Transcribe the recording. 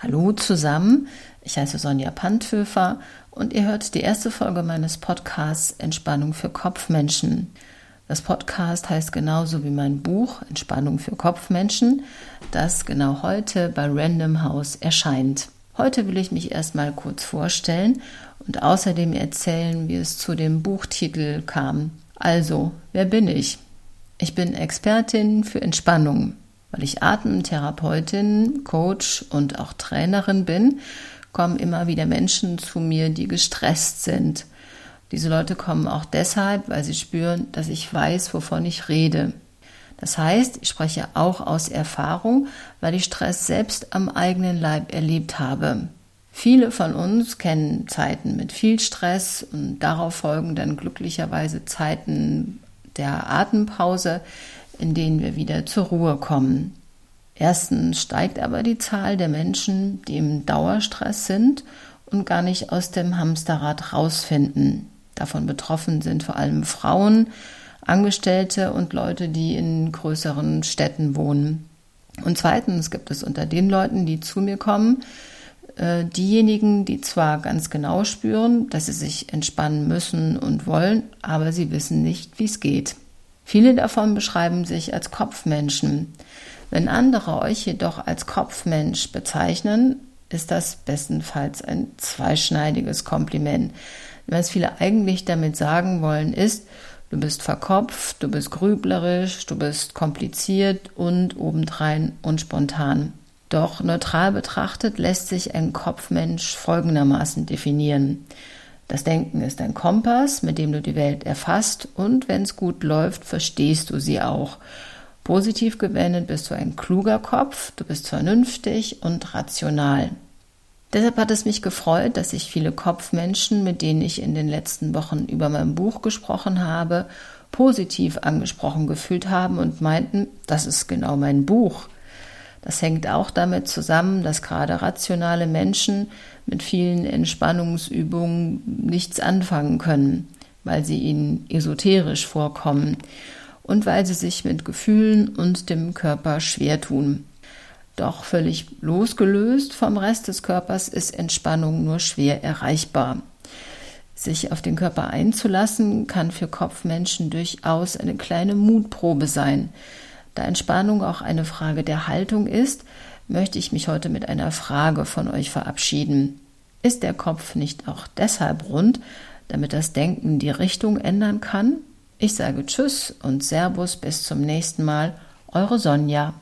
Hallo zusammen, ich heiße Sonja Panthöfer und ihr hört die erste Folge meines Podcasts Entspannung für Kopfmenschen. Das Podcast heißt genauso wie mein Buch Entspannung für Kopfmenschen, das genau heute bei Random House erscheint. Heute will ich mich erstmal kurz vorstellen und außerdem erzählen, wie es zu dem Buchtitel kam. Also, wer bin ich? Ich bin Expertin für Entspannung. Weil ich Atemtherapeutin, Coach und auch Trainerin bin, kommen immer wieder Menschen zu mir, die gestresst sind. Diese Leute kommen auch deshalb, weil sie spüren, dass ich weiß, wovon ich rede. Das heißt, ich spreche auch aus Erfahrung, weil ich Stress selbst am eigenen Leib erlebt habe. Viele von uns kennen Zeiten mit viel Stress und darauf folgen dann glücklicherweise Zeiten der Atempause, in denen wir wieder zur Ruhe kommen. Erstens steigt aber die Zahl der Menschen, die im Dauerstress sind und gar nicht aus dem Hamsterrad rausfinden. Davon betroffen sind vor allem Frauen, Angestellte und Leute, die in größeren Städten wohnen. Und zweitens gibt es unter den Leuten, die zu mir kommen, äh, diejenigen, die zwar ganz genau spüren, dass sie sich entspannen müssen und wollen, aber sie wissen nicht, wie es geht. Viele davon beschreiben sich als Kopfmenschen. Wenn andere euch jedoch als Kopfmensch bezeichnen, ist das bestenfalls ein zweischneidiges Kompliment. Was viele eigentlich damit sagen wollen, ist, du bist verkopft, du bist grüblerisch, du bist kompliziert und obendrein unspontan. Doch neutral betrachtet lässt sich ein Kopfmensch folgendermaßen definieren. Das Denken ist ein Kompass, mit dem du die Welt erfasst und wenn es gut läuft, verstehst du sie auch. Positiv gewendet bist du ein kluger Kopf, du bist vernünftig und rational. Deshalb hat es mich gefreut, dass sich viele Kopfmenschen, mit denen ich in den letzten Wochen über mein Buch gesprochen habe, positiv angesprochen gefühlt haben und meinten, das ist genau mein Buch. Das hängt auch damit zusammen, dass gerade rationale Menschen mit vielen Entspannungsübungen nichts anfangen können, weil sie ihnen esoterisch vorkommen und weil sie sich mit Gefühlen und dem Körper schwer tun. Doch völlig losgelöst vom Rest des Körpers ist Entspannung nur schwer erreichbar. Sich auf den Körper einzulassen, kann für Kopfmenschen durchaus eine kleine Mutprobe sein. Da Entspannung auch eine Frage der Haltung ist, möchte ich mich heute mit einer Frage von euch verabschieden. Ist der Kopf nicht auch deshalb rund, damit das Denken die Richtung ändern kann? Ich sage Tschüss und Servus bis zum nächsten Mal. Eure Sonja.